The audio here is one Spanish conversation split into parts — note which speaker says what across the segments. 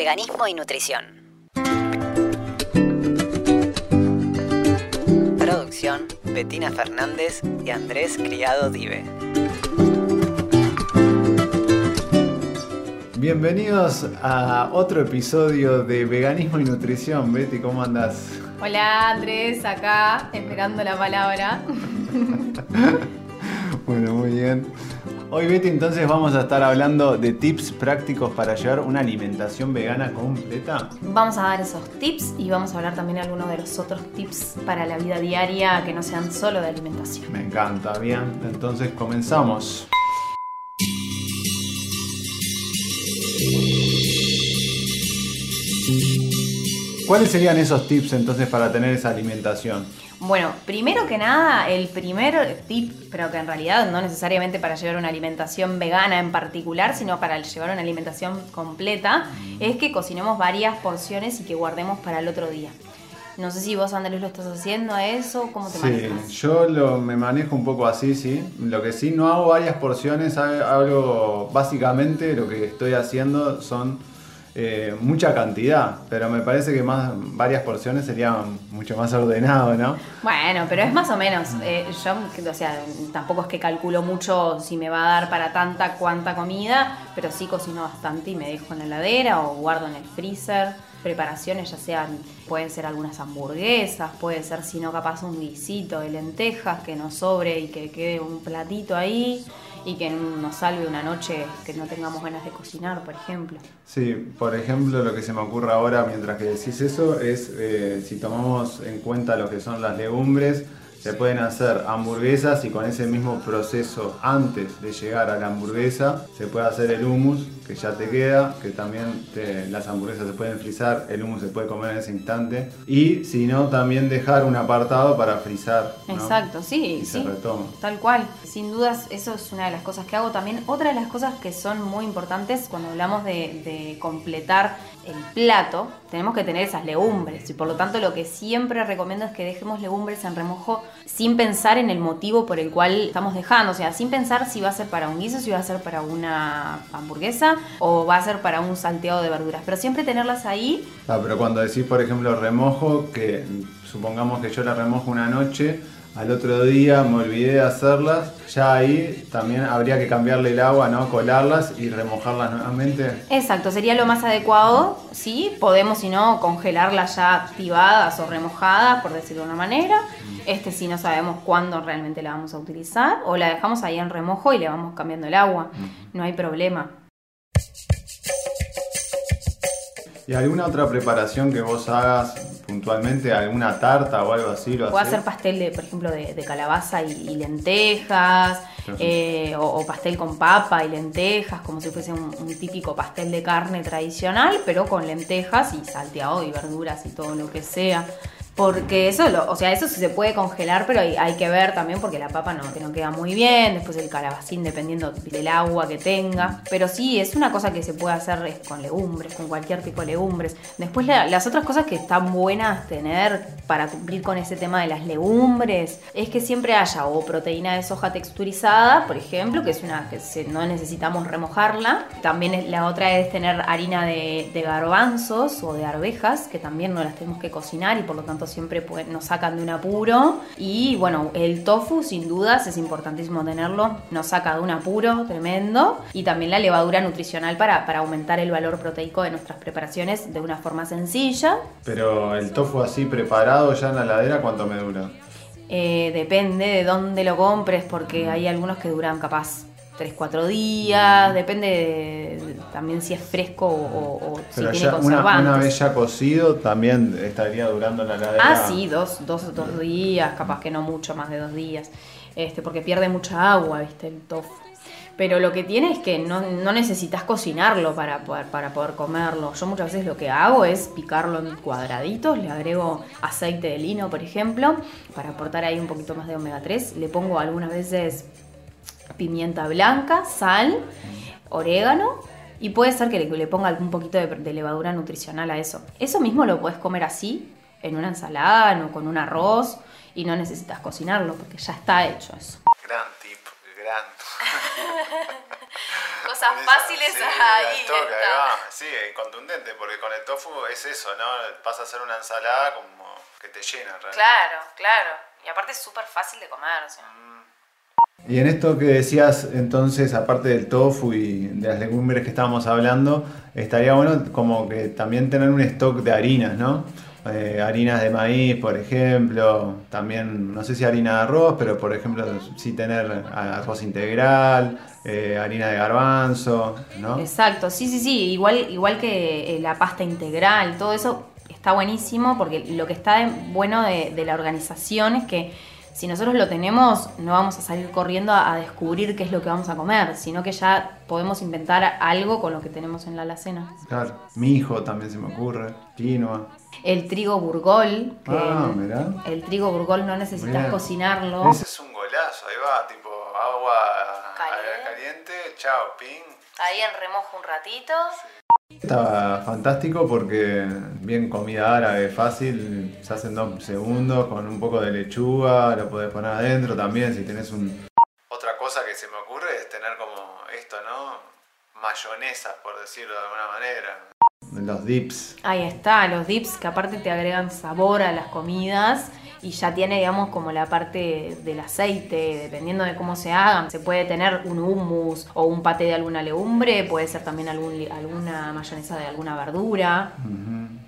Speaker 1: veganismo y nutrición. Producción, Betina Fernández y Andrés Criado Dive.
Speaker 2: Bienvenidos a otro episodio de Veganismo y Nutrición. Betty, ¿cómo andas?
Speaker 3: Hola Andrés, acá esperando la palabra.
Speaker 2: bueno, muy bien. Hoy Betty entonces vamos a estar hablando de tips prácticos para llevar una alimentación vegana completa.
Speaker 3: Vamos a dar esos tips y vamos a hablar también de algunos de los otros tips para la vida diaria que no sean solo de alimentación.
Speaker 2: Me encanta, bien. Entonces comenzamos. ¿Cuáles serían esos tips entonces para tener esa alimentación?
Speaker 3: Bueno, primero que nada, el primer tip, pero que en realidad no necesariamente para llevar una alimentación vegana en particular, sino para llevar una alimentación completa, es que cocinemos varias porciones y que guardemos para el otro día. No sé si vos, Andrés, lo estás haciendo a eso, ¿cómo te
Speaker 2: sí, yo lo, me manejo un poco así, sí. Lo que sí, no hago varias porciones, hago básicamente lo que estoy haciendo son eh, mucha cantidad, pero me parece que más varias porciones serían mucho más ordenado, ¿no?
Speaker 3: Bueno, pero es más o menos. Eh, yo, o sea, tampoco es que calculo mucho si me va a dar para tanta cuanta comida, pero sí cocino bastante y me dejo en la heladera o guardo en el freezer. Preparaciones, ya sean, pueden ser algunas hamburguesas, puede ser, si no, capaz un guisito de lentejas que nos sobre y que quede un platito ahí y que nos salve una noche que no tengamos ganas de cocinar, por ejemplo.
Speaker 2: Sí, por ejemplo, lo que se me ocurre ahora mientras que decís eso es eh, si tomamos en cuenta lo que son las legumbres, se pueden hacer hamburguesas y con ese mismo proceso antes de llegar a la hamburguesa se puede hacer el hummus que ya te queda, que también las hamburguesas se pueden frizar, el hummus se puede comer en ese instante y si no también dejar un apartado para frizar.
Speaker 3: Exacto, sí, sí. Tal cual. Sin dudas eso es una de las cosas que hago también. Otra de las cosas que son muy importantes cuando hablamos de, de completar el plato, tenemos que tener esas legumbres y por lo tanto lo que siempre recomiendo es que dejemos legumbres en remojo sin pensar en el motivo por el cual estamos dejando, o sea, sin pensar si va a ser para un guiso, si va a ser para una hamburguesa o va a ser para un salteado de verduras, pero siempre tenerlas ahí.
Speaker 2: Ah, pero cuando decís, por ejemplo, remojo, que supongamos que yo la remojo una noche, al otro día me olvidé de hacerlas, ya ahí también habría que cambiarle el agua, ¿no? Colarlas y remojarlas nuevamente.
Speaker 3: Exacto, sería lo más adecuado, sí, podemos si no congelarlas ya activadas o remojadas, por decirlo de una manera. Este si no sabemos cuándo realmente la vamos a utilizar, o la dejamos ahí en remojo y le vamos cambiando el agua, no hay problema.
Speaker 2: ¿Y alguna otra preparación que vos hagas puntualmente? ¿Alguna tarta o algo así?
Speaker 3: Puedo hacer pastel, de, por ejemplo, de, calabaza y, lentejas, eh, o, pastel con papa y lentejas, como si fuese un, típico pastel de carne tradicional, pero con lentejas y salteado y verduras y todo lo que sea. Porque eso, o sea, eso sí se puede congelar, pero hay, que ver también porque la papa no, que no queda muy bien, después el calabacín dependiendo del agua que tenga. Pero sí, es una cosa que se puede hacer con legumbres, con cualquier tipo de legumbres. Después las otras cosas que están buenas tener para cumplir con ese tema de las legumbres es que siempre haya o proteína de soja texturizada, por ejemplo, que es una que no necesitamos remojarla. También la otra es tener harina de, de garbanzos o de arvejas, que también no las tenemos que cocinar y por lo tanto siempre nos sacan de un apuro. Y bueno, el tofu sin dudas es importantísimo tenerlo, nos saca de un apuro tremendo. Y también la levadura nutricional para, para aumentar el valor proteico de nuestras preparaciones de una forma sencilla.
Speaker 2: Pero el tofu así preparado ya en la heladera, ¿cuánto me dura?
Speaker 3: Eh, depende de dónde lo compres, porque hay algunos que duran capaz 3, 4 días, depende también si es fresco o, si tiene conservantes.
Speaker 2: Una, vez ya cocido, también estaría durando la heladera.
Speaker 3: Ah, sí, dos, dos, dos días, capaz que no mucho más de dos días, este, porque pierde mucha agua, viste, el tofu. Pero lo que tiene es que no, necesitas cocinarlo para poder, para poder comerlo. Yo muchas veces lo que hago es picarlo en cuadraditos, le agrego aceite de lino, por ejemplo, para aportar ahí un poquito más de omega 3. Le pongo algunas veces pimienta blanca, sal, orégano y puede ser que le, ponga algún poquito de, levadura nutricional a eso. Eso mismo lo puedes comer así, en una ensalada o con un arroz y no necesitas cocinarlo porque ya está hecho eso.
Speaker 2: Gran tip, grande.
Speaker 3: Cosas fáciles
Speaker 2: sí,
Speaker 3: ahí.
Speaker 2: al toque, ahí
Speaker 3: está.
Speaker 2: va. Sí, contundente, porque con el tofu es eso, ¿no? Pasa a ser una ensalada como que te llena realmente.
Speaker 3: Claro, claro. Y aparte es súper fácil de comer. o sea.
Speaker 2: Y en esto que decías, entonces, aparte del tofu y de las legumbres que estábamos hablando, estaría bueno como que también tener un stock de harinas, ¿no? Eh, harinas de maíz, por ejemplo, también, no sé si harina de arroz, pero por ejemplo, sí tener arroz integral, eh, harina de garbanzo, ¿no?
Speaker 3: Exacto, sí, sí, sí. Igual, igual que eh, la pasta integral, todo eso está buenísimo porque lo que está bueno de la organización es que si nosotros lo tenemos, no vamos a salir corriendo a, a descubrir qué es lo que vamos a comer, sino que ya podemos inventar algo con lo que tenemos en la alacena.
Speaker 2: Claro, mijo también se me ocurre, quinoa.
Speaker 3: El trigo burgol, que
Speaker 2: Ah, mirá.
Speaker 3: el trigo burgol no necesitas
Speaker 2: Mirá.
Speaker 3: cocinarlo.
Speaker 2: Ese es un golazo, ahí va, tipo agua
Speaker 3: Caliente.
Speaker 2: caliente, chao, ping.
Speaker 3: Ahí en remojo un ratito.
Speaker 2: Estaba fantástico porque bien comida árabe, fácil, se hacen dos segundos con un poco de lechuga, lo podés poner adentro también si tenés un... Otra cosa que se me ocurre es tener como esto, ¿no? Mayonesa, por decirlo de alguna manera. Los dips.
Speaker 3: Ahí está, los dips que aparte te agregan sabor a las comidas y ya tiene, digamos, como la parte del aceite, dependiendo de cómo se hagan. Se puede tener un hummus o un paté de alguna legumbre, puede ser también algún, alguna mayonesa de alguna verdura.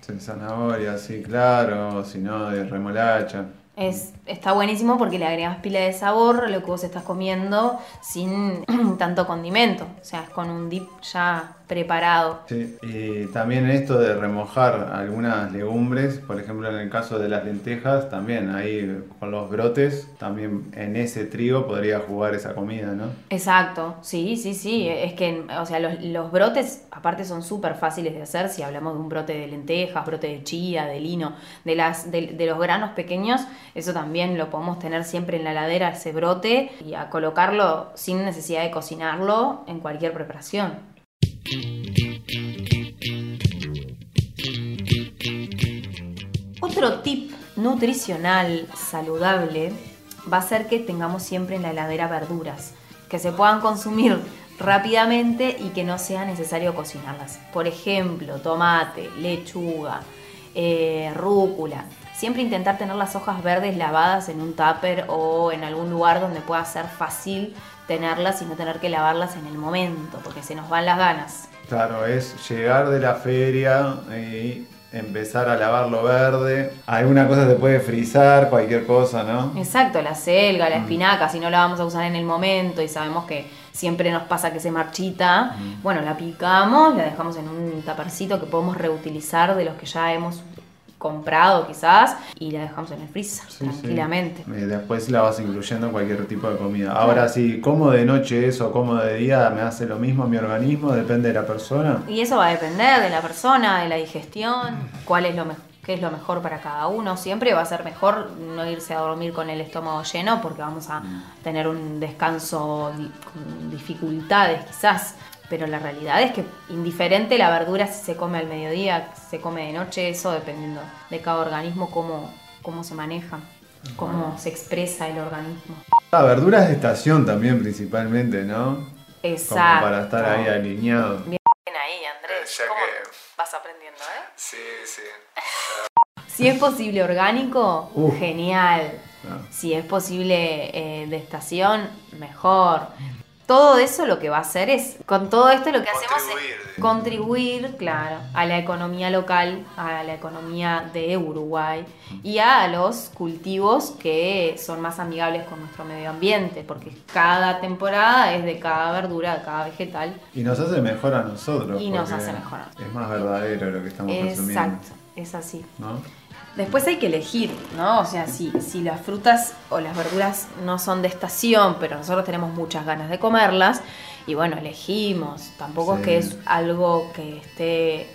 Speaker 2: Sí, zanahoria, sí, claro, si no de remolacha.
Speaker 3: Es, está buenísimo porque le agregas pila de sabor a lo que vos estás comiendo sin tanto condimento. O sea, es con un dip ya preparado.
Speaker 2: Sí, y también esto de remojar algunas legumbres, por ejemplo en el caso de las lentejas, también ahí con los brotes, también en ese trigo podría jugar esa comida, ¿no?
Speaker 3: Exacto, sí, sí, sí. Es que, o sea, los, los brotes, aparte, son súper fáciles de hacer. Si hablamos de un brote de lentejas, brote de chía, de lino, de, las, de, de los granos pequeños, eso también lo podemos tener siempre en la ladera, ese brote, y a colocarlo sin necesidad de cocinarlo en cualquier preparación. Otro tip nutricional saludable va a ser que tengamos siempre en la heladera verduras, que se puedan consumir rápidamente y que no sea necesario cocinarlas. Por ejemplo, tomate, lechuga, eh, rúcula. Siempre intentar tener las hojas verdes lavadas en un tupper o en algún lugar donde pueda ser fácil tenerlas y no tener que lavarlas en el momento, porque se nos van las ganas.
Speaker 2: Claro, es llegar de la feria y empezar a lavar lo verde. Alguna cosa se puede frizar, cualquier cosa, ¿no?
Speaker 3: Exacto, la selga, la espinaca, si no la vamos a usar en el momento y sabemos que siempre nos pasa que se marchita, bueno, la picamos, la dejamos en un tapercito que podemos reutilizar de los que ya hemos comprado quizás y la dejamos en el freezer
Speaker 2: Sí, sí.
Speaker 3: tranquilamente.
Speaker 2: Eh, Después la vas incluyendo en cualquier tipo de comida. Ahora, si como de noche eso o como de día, me hace lo mismo mi organismo, depende de la persona.
Speaker 3: Y eso va a depender de la persona, de la digestión, cuál es lo mejor. Qué es lo mejor para cada uno. Siempre va a ser mejor no irse a dormir con el estómago lleno porque vamos a tener un descanso di- con dificultades quizás. Pero la realidad es que indiferente la verdura si se come al mediodía, si se come de noche, eso dependiendo de cada organismo, cómo, cómo se maneja, cómo se expresa el organismo.
Speaker 2: La verdura es de estación también principalmente, ¿no?
Speaker 3: Exacto.
Speaker 2: Como para estar ahí alineado.
Speaker 3: Bien ahí, Andrés.
Speaker 2: Ya
Speaker 3: ¿Cómo
Speaker 2: que-
Speaker 3: vas aprendiendo, eh?
Speaker 2: Sí, sí.
Speaker 3: Si es posible orgánico,
Speaker 2: Uf.
Speaker 3: genial.
Speaker 2: Ah.
Speaker 3: Si es posible eh, de estación, mejor. Todo eso lo que va a hacer es, con todo esto lo que hacemos es contribuir, claro, a la economía local, a la economía de Uruguay y a los cultivos que son más amigables con nuestro medio ambiente, porque cada temporada es de cada verdura, de cada vegetal.
Speaker 2: Y nos hace mejor a nosotros.
Speaker 3: Y nos hace mejor a nosotros.
Speaker 2: Es más verdadero lo que estamos consumiendo.
Speaker 3: Exacto, es así.
Speaker 2: ¿No?
Speaker 3: Después hay que elegir, ¿no? O sea, si, si las frutas o las verduras no son de estación, pero nosotros tenemos muchas ganas de comerlas, y bueno, elegimos. Tampoco es que es algo que esté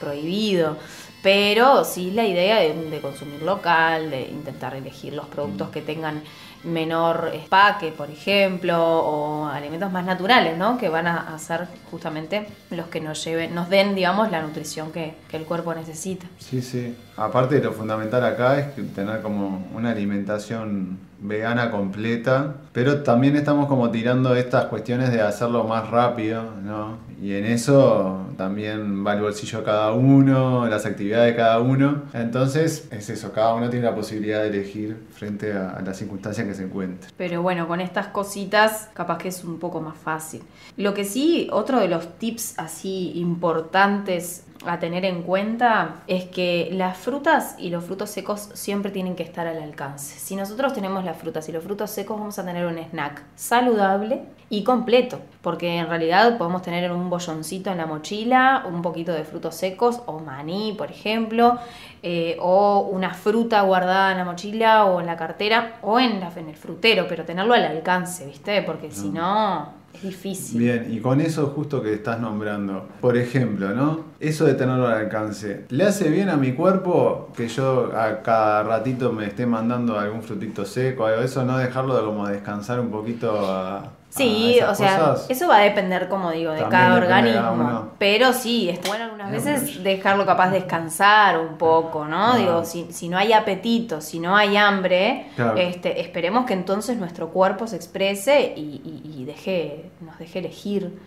Speaker 3: prohibido, pero sí la idea de, de consumir local, de intentar elegir los productos que tengan menor espaque, por ejemplo, o alimentos más naturales, ¿no? Que van a, ser justamente los que nos lleven, nos den, digamos, la nutrición que, el cuerpo necesita.
Speaker 2: Sí, sí. Aparte lo fundamental acá es tener como una alimentación vegana completa, pero también estamos como tirando estas cuestiones de hacerlo más rápido, ¿no? Y en eso también va el bolsillo de cada uno, las actividades de cada uno. Entonces es eso, cada uno tiene la posibilidad de elegir frente a, a las circunstancias que se encuentre.
Speaker 3: Pero bueno, con estas cositas capaz que es un poco más fácil. Lo que sí, otro de los tips así importantes a tener en cuenta es que las frutas y los frutos secos siempre tienen que estar al alcance. Si nosotros tenemos las frutas y los frutos secos vamos a tener un snack saludable y completo, porque en realidad podemos tener un bolloncito en la mochila, un poquito de frutos secos o maní, por ejemplo, eh, o una fruta guardada en la mochila o en la cartera o en, la- en el frutero, pero tenerlo al alcance, ¿viste? Porque si no difícil.
Speaker 2: Bien, y con eso justo que estás nombrando, por ejemplo, ¿no? Eso de tenerlo al alcance, ¿le hace bien a mi cuerpo que yo a cada ratito me esté mandando algún frutito seco, algo de eso, no dejarlo de como descansar un poquito a...
Speaker 3: Sí,
Speaker 2: esas
Speaker 3: o sea,
Speaker 2: cosas?
Speaker 3: eso va a depender, como digo, de
Speaker 2: También
Speaker 3: cada
Speaker 2: de
Speaker 3: organismo.
Speaker 2: cada.
Speaker 3: Pero sí, es bueno algunas veces dejarlo capaz descansar un poco, ¿no?
Speaker 2: Ah.
Speaker 3: Digo, si, si no hay apetito, si no hay hambre,
Speaker 2: Claro.
Speaker 3: este, esperemos que entonces nuestro cuerpo se exprese y, y- y deje, nos deje elegir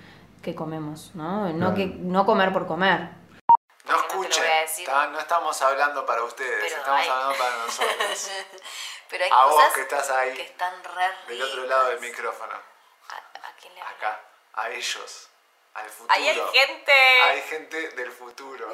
Speaker 3: qué comemos, ¿no? No,
Speaker 2: Claro.
Speaker 3: que, no comer por comer.
Speaker 2: No escuchen, no estamos hablando para ustedes,
Speaker 3: Pero
Speaker 2: estamos
Speaker 3: hay-
Speaker 2: hablando para nosotros.
Speaker 3: Pero hay
Speaker 2: A vos
Speaker 3: cosas
Speaker 2: que estás ahí,
Speaker 3: están re
Speaker 2: del otro lado del micrófono,
Speaker 3: ¿A, quién le hablo?
Speaker 2: acá, a ellos, al futuro.
Speaker 3: Ahí hay gente.
Speaker 2: Hay gente del futuro.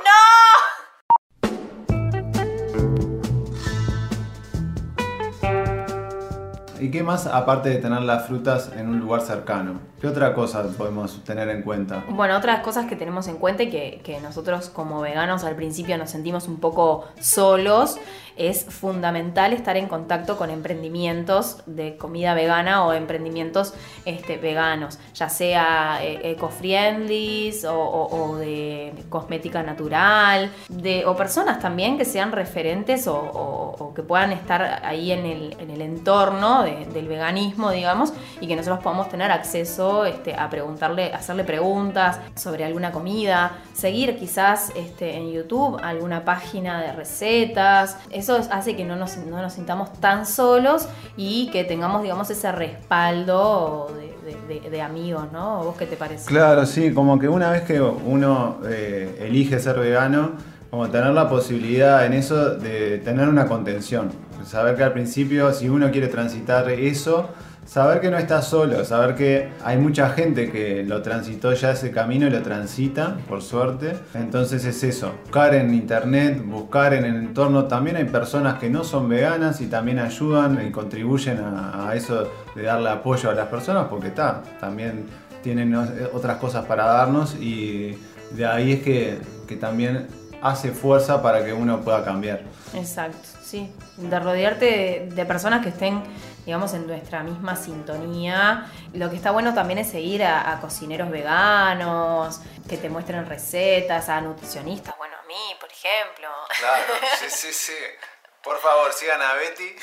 Speaker 2: ¿Y qué más aparte de tener las frutas en un lugar cercano? ¿Qué otra cosa podemos tener en cuenta?
Speaker 3: Bueno, otras cosas que tenemos en cuenta y que, que nosotros como veganos al principio nos sentimos un poco solos, es fundamental estar en contacto con emprendimientos de comida vegana o emprendimientos este, veganos, ya sea eh, eco-friendly o, de cosmética natural, de, o personas también que sean referentes o, que puedan estar ahí en el, en el entorno de- del veganismo, digamos, y que nosotros podamos tener acceso este, a preguntarle, hacerle preguntas sobre alguna comida, seguir quizás este, en YouTube alguna página de recetas. Eso es- hace que no nos, no nos sintamos tan solos y que tengamos, digamos, ese respaldo de amigos, ¿no? ¿Vos qué te parece?
Speaker 2: Claro, sí, como que una vez que uno eh, elige ser vegano, como tener la posibilidad en eso de tener una contención. Saber que al principio, si uno quiere transitar eso, saber que no está solo, saber que hay mucha gente que lo transitó ya ese camino y lo transita, por suerte. Entonces es eso, buscar en internet, buscar en el entorno. También hay personas que no son veganas y también ayudan y contribuyen a, a eso de darle apoyo a las personas porque está, también tienen eh, otras cosas para darnos y de ahí es que, que también hace fuerza para que uno pueda cambiar.
Speaker 3: Exacto, sí. De rodearte de, de personas que estén, digamos, en nuestra misma sintonía. Lo que está bueno también es seguir a, a cocineros veganos, que te muestren recetas, a nutricionistas, bueno, a mí, por ejemplo.
Speaker 2: Claro, sí, sí, sí. Por favor, sigan a Betty.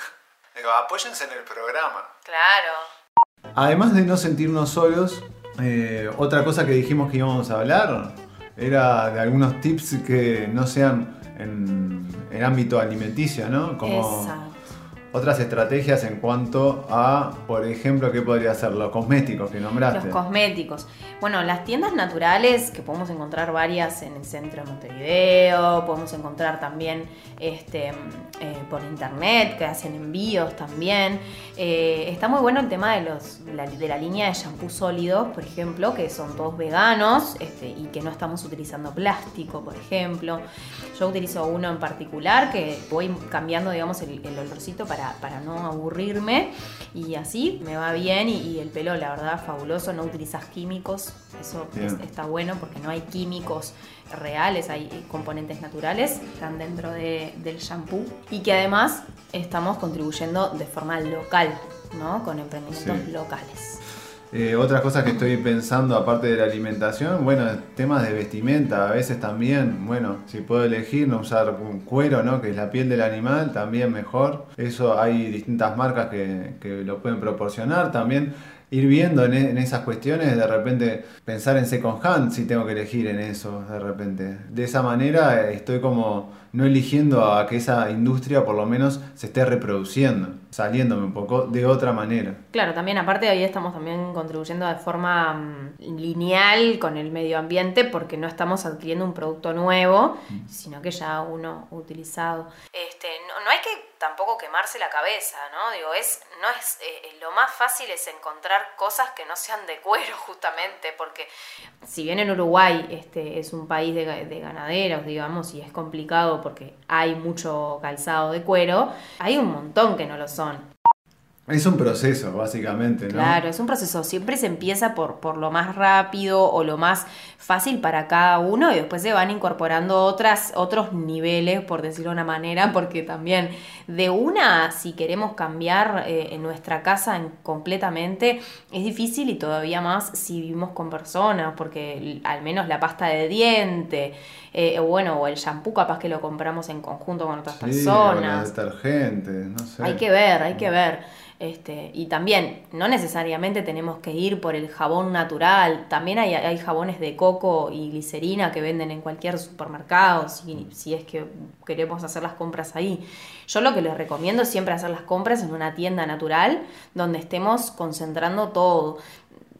Speaker 2: Digo, apóyense en el programa.
Speaker 3: Claro.
Speaker 2: Además de no sentirnos solos, eh, otra cosa que dijimos que íbamos a hablar era de algunos tips que no sean en el ámbito alimenticio, ¿no? Como
Speaker 3: Exacto.
Speaker 2: Otras estrategias en cuanto a, por ejemplo, qué podría ser los cosméticos que nombraste.
Speaker 3: Los cosméticos. Bueno, las tiendas naturales, que podemos encontrar varias en el centro de Montevideo, podemos encontrar también este, eh, por internet, que hacen envíos también. Eh, está muy bueno el tema de, los, de la línea de shampoo sólidos, por ejemplo, que son todos veganos este, y que no estamos utilizando plástico, por ejemplo. Yo utilizo uno en particular que voy cambiando, digamos, el olorcito para, para no aburrirme y así me va bien y, y el pelo, la verdad, fabuloso. No utilizas químicos, eso es- está bueno porque no hay químicos reales, hay componentes naturales que están dentro de- del shampoo y que además estamos contribuyendo de forma local, ¿no? Con emprendimientos
Speaker 2: Sí.
Speaker 3: locales.
Speaker 2: Eh, otras cosas que estoy pensando aparte de la alimentación, bueno, temas de vestimenta, a veces también, bueno, si puedo elegir no usar un cuero, ¿no? Que es la piel del animal, también mejor. Eso hay distintas marcas que, que lo pueden proporcionar también ir viendo en, en, esas cuestiones, de repente pensar en second hand si tengo que elegir en eso, de repente. De esa manera estoy como no eligiendo a que esa industria por lo menos se esté reproduciendo, saliéndome un poco de otra manera.
Speaker 3: Claro, también aparte de ahí estamos también contribuyendo de forma mm, lineal con el medio ambiente porque no estamos adquiriendo un producto nuevo, mm. sino que ya uno utilizado. Este, no, no hay que tampoco quemarse la cabeza, ¿no? Digo, es, no es, eh, lo más fácil es encontrar cosas que no sean de cuero, justamente, porque si bien en Uruguay este, es un país de, de ganaderos, digamos, y es complicado porque hay mucho calzado de cuero, hay un montón que no lo son.
Speaker 2: Es un proceso, básicamente, ¿no?
Speaker 3: Claro, es un proceso. Siempre se empieza por, por lo más rápido o lo más fácil para cada uno y después se van incorporando otras, otros niveles, por decirlo de una manera, porque también de una, si queremos cambiar eh, en nuestra casa completamente, es difícil y todavía más si vivimos con personas, porque al menos la pasta de diente, eh, bueno, o el shampoo capaz que lo compramos en conjunto con otras
Speaker 2: sí,
Speaker 3: personas.
Speaker 2: detergentes, no sé.
Speaker 3: Hay que ver, hay que ver. Este, y también, no necesariamente tenemos que ir por el jabón natural, también hay, hay jabones de coco y glicerina que venden en cualquier supermercado, si, si, es que queremos hacer las compras ahí. Yo lo que les recomiendo es siempre hacer las compras en una tienda natural donde estemos concentrando todo.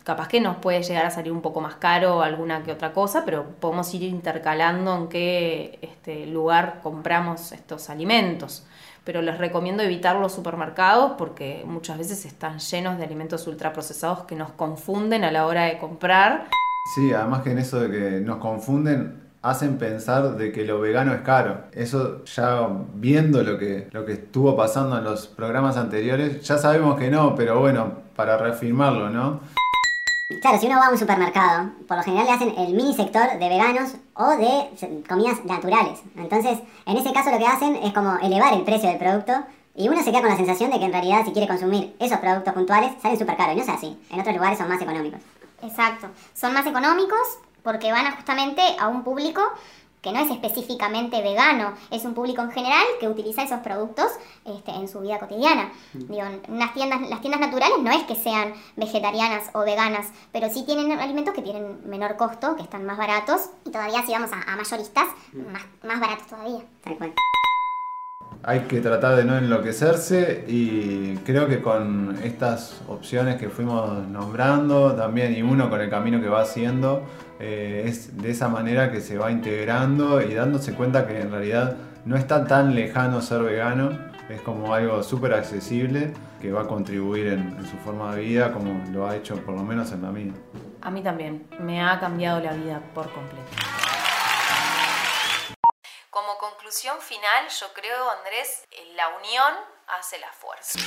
Speaker 3: Capaz que nos puede llegar a salir un poco más caro alguna que otra cosa, pero podemos ir intercalando en qué este, lugar compramos estos alimentos pero les recomiendo evitar los supermercados porque muchas veces están llenos de alimentos ultraprocesados que nos confunden a la hora de comprar.
Speaker 2: Sí, además que en eso de que nos confunden hacen pensar de que lo vegano es caro. Eso ya viendo lo que, lo que estuvo pasando en los programas anteriores, ya sabemos que no, pero bueno, para reafirmarlo, ¿no?
Speaker 4: Claro, si uno va a un supermercado, por lo general le hacen el mini sector de veganos o de comidas naturales. Entonces, en ese caso lo que hacen es como elevar el precio del producto y uno se queda con la sensación de que en realidad si quiere consumir esos productos puntuales salen súper caros. Y no es así. En otros lugares son más económicos.
Speaker 5: Exacto. Son más económicos porque van justamente a un público que no es específicamente vegano, es un público en general que utiliza esos productos este, en su vida cotidiana. Mm. Digo, las tiendas, las tiendas naturales no es que sean vegetarianas o veganas, pero sí tienen alimentos que tienen menor costo, que están más baratos, y todavía si vamos a, mayoristas, mm. más, más baratos todavía. Tal cual
Speaker 2: hay que tratar de no enloquecerse y creo que con estas opciones que fuimos nombrando también y uno con el camino que va haciendo, eh, es de esa manera que se va integrando y dándose cuenta que en realidad no está tan lejano ser vegano, es como algo súper accesible que va a contribuir en, en su forma de vida como lo ha hecho por lo menos en la mía.
Speaker 3: A mí también, me ha cambiado la vida por completo. Conclusión final, yo creo, Andrés, la unión hace la fuerza.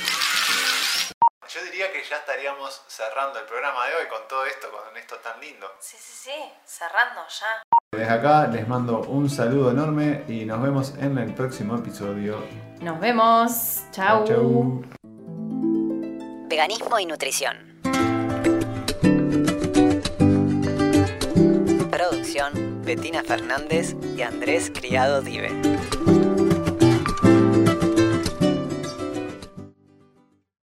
Speaker 2: Yo diría que ya estaríamos cerrando el programa de hoy con todo esto, con esto tan lindo.
Speaker 3: Sí, sí, sí, cerrando ya.
Speaker 2: Desde acá les mando un saludo enorme y nos vemos en el próximo episodio.
Speaker 3: Nos vemos. Chau.
Speaker 2: Chau.
Speaker 1: Veganismo y nutrición. Producción, Betina Fernández y Andrés Criado Dive.